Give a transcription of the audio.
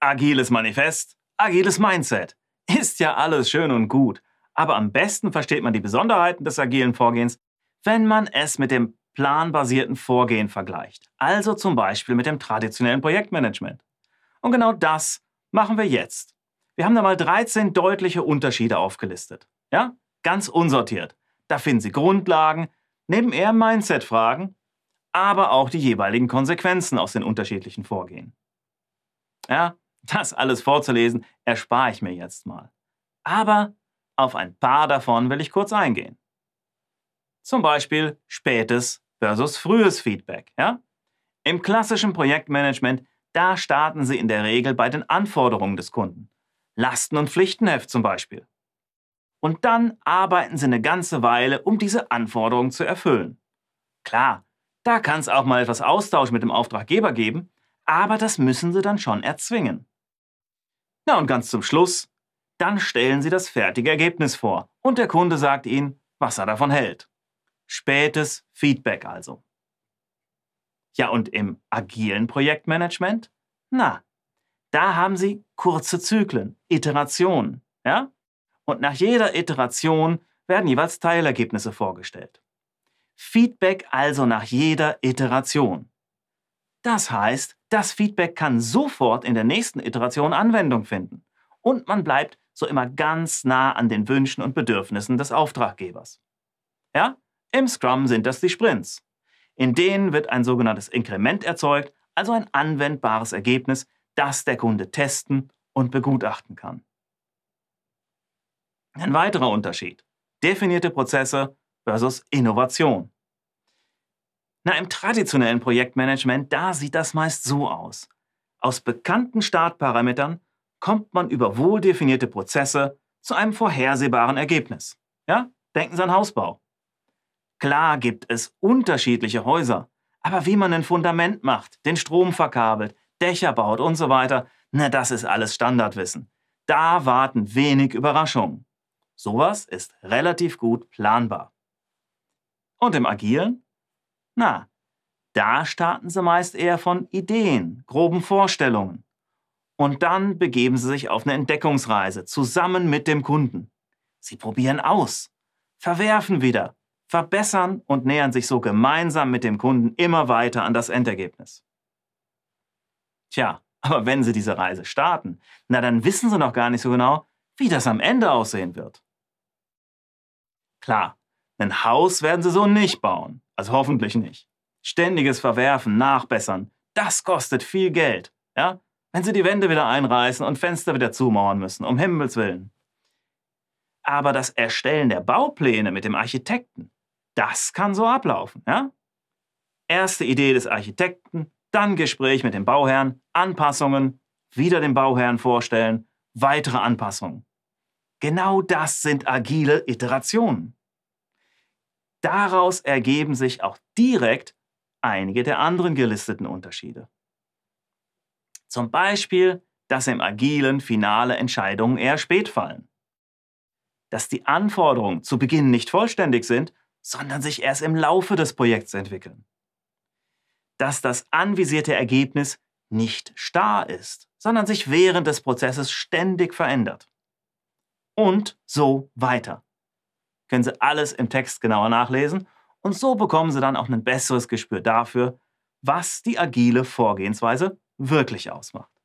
Agiles Manifest, agiles Mindset. Ist ja alles schön und gut. Aber am besten versteht man die Besonderheiten des agilen Vorgehens, wenn man es mit dem planbasierten Vorgehen vergleicht. Also zum Beispiel mit dem traditionellen Projektmanagement. Und genau das machen wir jetzt. Wir haben da mal 13 deutliche Unterschiede aufgelistet. Ja? Ganz unsortiert. Da finden Sie Grundlagen, neben eher Mindset-Fragen, aber auch die jeweiligen Konsequenzen aus den unterschiedlichen Vorgehen. Ja, das alles vorzulesen, erspare ich mir jetzt mal. Aber auf ein paar davon will ich kurz eingehen. Zum Beispiel spätes versus frühes Feedback. Ja? Im klassischen Projektmanagement, da starten Sie in der Regel bei den Anforderungen des Kunden. Lasten- und Pflichtenheft zum Beispiel. Und dann arbeiten Sie eine ganze Weile, um diese Anforderungen zu erfüllen. Klar, da kann es auch mal etwas Austausch mit dem Auftraggeber geben, aber das müssen Sie dann schon erzwingen. Na und ganz zum Schluss, dann stellen Sie das fertige Ergebnis vor und der Kunde sagt Ihnen, was er davon hält. Spätes Feedback also. Ja, und im agilen Projektmanagement? Na, da haben Sie kurze Zyklen, Iterationen, ja? Und nach jeder Iteration werden jeweils Teilergebnisse vorgestellt. Feedback also nach jeder Iteration. Das heißt, das Feedback kann sofort in der nächsten Iteration Anwendung finden und man bleibt so immer ganz nah an den Wünschen und Bedürfnissen des Auftraggebers. Ja, im Scrum sind das die Sprints. In denen wird ein sogenanntes Inkrement erzeugt, also ein anwendbares Ergebnis, das der Kunde testen und begutachten kann. Ein weiterer Unterschied. Definierte Prozesse versus Innovation. Na, im traditionellen Projektmanagement, da sieht das meist so aus. Aus bekannten Startparametern kommt man über wohl definierte Prozesse zu einem vorhersehbaren Ergebnis. Ja? Denken Sie an Hausbau. Klar gibt es unterschiedliche Häuser, aber wie man ein Fundament macht, den Strom verkabelt, Dächer baut und so weiter, na, das ist alles Standardwissen. Da warten wenig Überraschungen. Sowas ist relativ gut planbar. Und im Agilen? Na, da starten sie meist eher von Ideen, groben Vorstellungen. Und dann begeben sie sich auf eine Entdeckungsreise zusammen mit dem Kunden. Sie probieren aus, verwerfen wieder, verbessern und nähern sich so gemeinsam mit dem Kunden immer weiter an das Endergebnis. Tja, aber wenn Sie diese Reise starten, na dann wissen Sie noch gar nicht so genau, wie das am Ende aussehen wird. Klar, ein Haus werden Sie so nicht bauen, also hoffentlich nicht. Ständiges Verwerfen, Nachbessern, das kostet viel Geld, ja? Wenn Sie die Wände wieder einreißen und Fenster wieder zumauern müssen, um Himmels Willen. Aber das Erstellen der Baupläne mit dem Architekten, das kann so ablaufen, ja? Erste Idee des Architekten, dann Gespräch mit dem Bauherrn, Anpassungen, wieder dem Bauherrn vorstellen, weitere Anpassungen. Genau das sind agile Iterationen. Daraus ergeben sich auch direkt einige der anderen gelisteten Unterschiede. Zum Beispiel, dass im agilen finale Entscheidungen eher spät fallen. Dass die Anforderungen zu Beginn nicht vollständig sind, sondern sich erst im Laufe des Projekts entwickeln. Dass das anvisierte Ergebnis nicht starr ist, sondern sich während des Prozesses ständig verändert. Und so weiter. Können Sie alles im Text genauer nachlesen und so bekommen Sie dann auch ein besseres Gespür dafür, was die agile Vorgehensweise wirklich ausmacht.